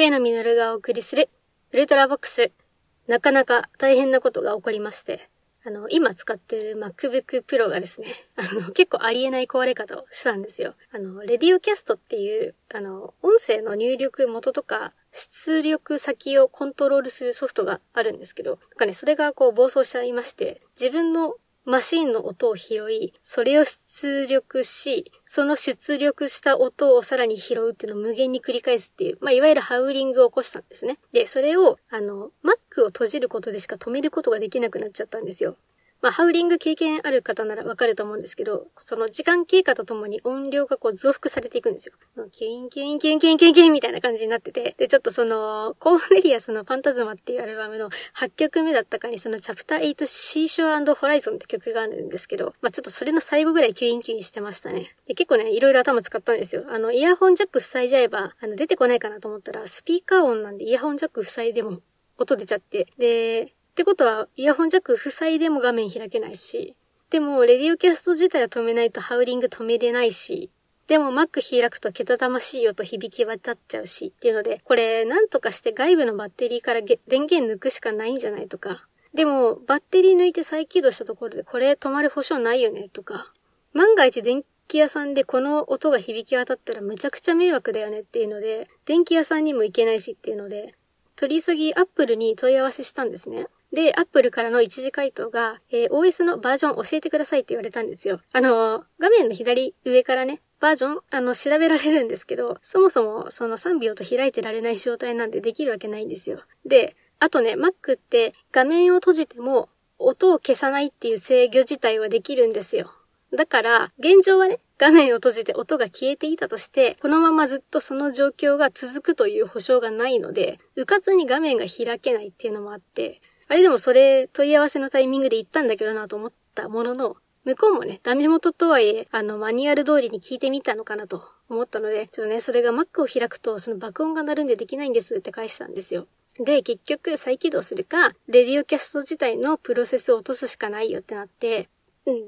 上野実がお送りするウルトラボックス。なかなか大変なことが起こりまして、あの、今使ってる MacBook Pro がですね、あの、結構ありえない壊れ方をしたんですよ。あの、レディオキャストっていう、あの、音声の入力元とか、出力先をコントロールするソフトがあるんですけど、なんかね、それがこう暴走しちゃいまして、自分のマシンの音を拾い、それを出力し、その出力した音をさらに拾うっていうのを無限に繰り返すっていう、まあ、いわゆるハウリングを起こしたんですね。で、それを、あの、Mac を閉じることでしか止めることができなくなっちゃったんですよ。まあ、ハウリング経験ある方ならわかると思うんですけど、その時間経過とともに音量がこう増幅されていくんですよ。キュインキュインキュインキュインキュインキュインみたいな感じになってて、で、ちょっとその、コーネリアスのファンタズマっていうアルバムの8曲目だったかに、その Chapter 8 Seashore Horizon って曲があるんですけど、まあ、ちょっとそれの最後ぐらいキュインキュインしてましたね。で、結構ね、いろいろ頭使ったんですよ。あの、イヤホンジャック塞いじゃえば、あの、出てこないかなと思ったら、スピーカー音なんでイヤホンジャック塞いでも音出ちゃって、で、ってことは、イヤホンジャック塞いでも画面開けないし、でも、レディオキャスト自体は止めないとハウリング止めれないし、でも Mac 開くとけたたましい音響き渡っちゃうし、っていうので、これなんとかして外部のバッテリーから電源抜くしかないんじゃないとか。でも、バッテリー抜いて再起動したところでこれ止まる保証ないよねとか。万が一電気屋さんでこの音が響き渡ったらむちゃくちゃ迷惑だよねっていうので、電気屋さんにも行けないしっていうので、取り急ぎ Apple に問い合わせしたんですね。で、アップルからの一時回答が、えー、OS のバージョン教えてくださいって言われたんですよ。あの、画面の左上からね、バージョン、あの、調べられるんですけど、そもそもその3秒と開いてられない状態なんでできるわけないんですよ。で、あとね、Mac って画面を閉じても音を消さないっていう制御自体はできるんですよ。だから、現状はね、画面を閉じて音が消えていたとして、このままずっとその状況が続くという保証がないので、うかつに画面が開けないっていうのもあって、あれでもそれ問い合わせのタイミングで言ったんだけどなと思ったものの、向こうもね、ダメ元とはいえ、あの、マニュアル通りに聞いてみたのかなと思ったので、ちょっとね、それが Mac を開くと、その爆音が鳴るんでできないんですって返したんですよ。で、結局再起動するか、レディオキャスト自体のプロセスを落とすしかないよってなって、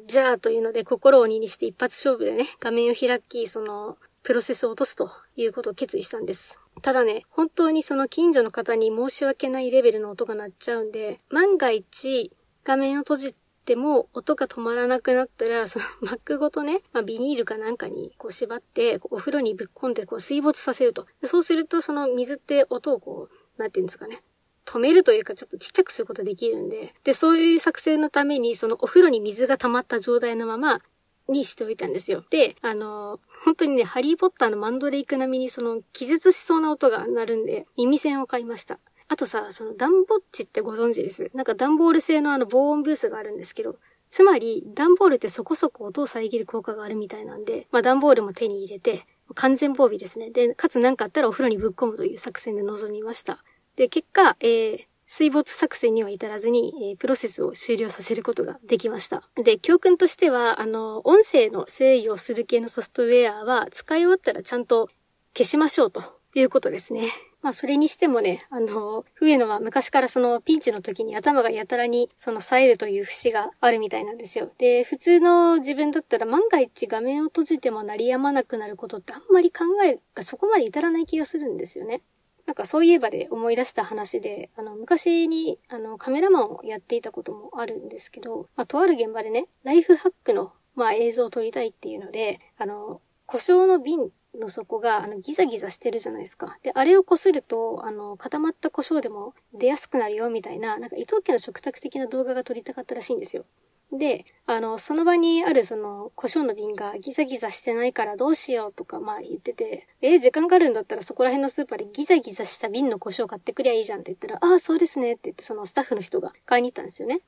じゃあというので心を鬼にして一発勝負でね、画面を開き、その、プロセスを落とすということを決意したんです。ただね、本当にその近所の方に申し訳ないレベルの音が鳴っちゃうんで、万が一画面を閉じても音が止まらなくなったら、そのマックごとね、まあ、ビニールかなんかにこう縛って、お風呂にぶっ込んでこう水没させると。そうするとその水って音をこう、なんていうんですかね。止めるというかちょっとちっちゃくすることできるんで。で、そういう作戦のために、そのお風呂に水が溜まった状態のまま、にしておいたんですよ。で、あの、本当にね、ハリーポッターのマンドレイク並みにその気絶しそうな音が鳴るんで、耳栓を買いました。あとさ、そのダンボッチってご存知です？なんかダンボール製のあの防音ブースがあるんですけど、つまり、ダンボールってそこそこ音を遮る効果があるみたいなんで、まあダンボールも手に入れて、完全防備ですね。で、かつ何かあったらお風呂にぶっ込むという作戦で臨みました。で、結果、えー、水没作戦には至らずに、え、プロセスを終了させることができました。で、教訓としては、あの、音声の制御をする系のソフトウェアは、使い終わったらちゃんと消しましょうということですね。まあ、それにしてもね、あの、笛野は昔からそのピンチの時に頭がやたらにその冴えるという節があるみたいなんですよ。で、普通の自分だったら万が一画面を閉じても鳴り止まなくなることってあんまり考えがそこまで至らない気がするんですよね。なんかそういえばで思い出した話で、あの、昔に、あの、カメラマンをやっていたこともあるんですけど、まあ、とある現場でね、ライフハックの、まあ、映像を撮りたいっていうので、あの、故障の瓶の底が、あの、ギザギザしてるじゃないですか。で、あれを擦ると、あの、固まった故障でも出やすくなるよ、みたいな、なんか伊藤家の食卓的な動画が撮りたかったらしいんですよ。で、あの、その場にあるその、胡椒の瓶がギザギザしてないからどうしようとか、まあ言ってて、え、時間があるんだったらそこら辺のスーパーでギザギザした瓶の胡椒買ってくりゃいいじゃんって言ったら、ああ、そうですねって言ってそのスタッフの人が買いに行ったんですよね。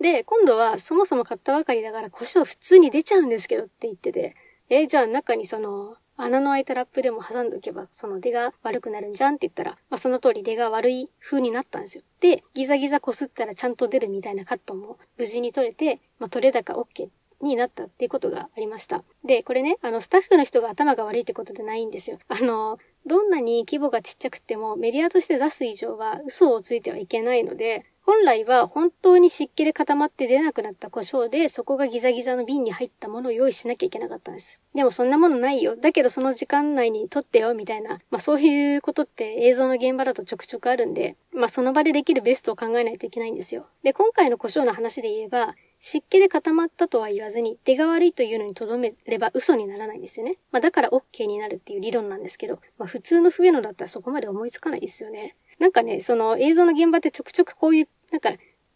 で、今度はそもそも買ったばかりだから胡椒普通に出ちゃうんですけどって言ってて、え、じゃあ中にその、穴の開いたラップでも挟んでおけば、その出が悪くなるんじゃんって言ったら、まあ、その通り出が悪い風になったんですよ。で、ギザギザ擦ったらちゃんと出るみたいなカットも無事に取れて、まあ、取れ高 OK になったっていうことがありました。で、これね、あの、スタッフの人が頭が悪いってことでないんですよ。あの、どんなに規模がちっちゃくてもメディアとして出す以上は嘘をついてはいけないので、本来は本当に湿気で固まって出なくなった胡椒で、そこがギザギザの瓶に入ったものを用意しなきゃいけなかったんです。でもそんなものないよ。だけどその時間内に撮ってよ、みたいな。まあそういうことって映像の現場だとちょくちょくあるんで、まあその場でできるベストを考えないといけないんですよ。で、今回の胡椒の話で言えば、湿気で固まったとは言わずに、出が悪いというのに留めれば嘘にならないんですよね。まあだから OK になるっていう理論なんですけど、まあ普通の笛野だったらそこまで思いつかないですよね。なんかね、その映像の現場ってちょくちょくこういう、なんか、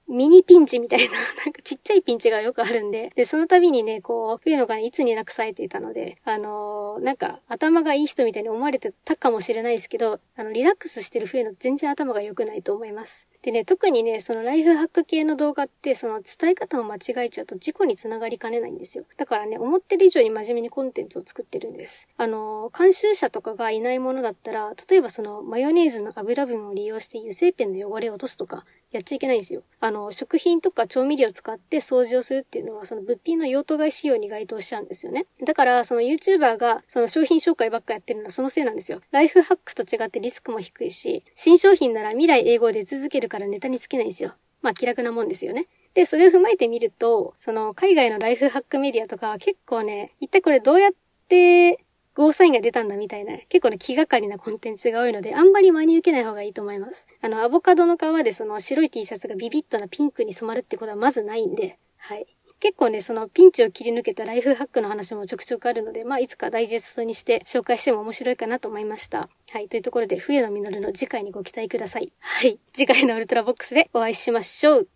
ミニピンチみたいな、なんかちっちゃいピンチがよくあるんで、で、その度にね、こう、冬のがね、いつになくされていたので、あのー、なんか、頭がいい人みたいに思われてたかもしれないですけど、あの、リラックスしてる冬の全然頭が良くないと思います。でね、特にね、そのライフハック系の動画って、その伝え方を間違えちゃうと事故につながりかねないんですよ。だからね、思ってる以上に真面目にコンテンツを作ってるんです。あの、監修者とかがいないものだったら、例えばそのマヨネーズの油分を利用して油性ペンの汚れを落とすとか、やっちゃいけないんですよ。あの、食品とか調味料を使って掃除をするっていうのは、その物品の用途外仕様に該当しちゃうんですよね。だから、その YouTuber がその商品紹介ばっかやってるのはそのせいなんですよ。ライフハックと違ってリスクも低いし、新商品なら未来英語で続けるからネタにつけないんですよ。まあ気楽なもんですよね。で、それを踏まえてみると、その海外のライフハックメディアとかは結構ね、一体これどうやってゴーサインが出たんだみたいな、結構ね、気がかりなコンテンツが多いので、あんまり真に受けない方がいいと思います。あの、アボカドの皮でその白い T シャツがビビッとなピンクに染まるってことはまずないんで、はい。結構ね、そのピンチを切り抜けたライフハックの話もちょくちょくあるので、まあ、いつかダイジェストにして紹介しても面白いかなと思いました。はい。というところで、冬の実の次回にご期待ください。はい。次回のウルトラボックスでお会いしましょう。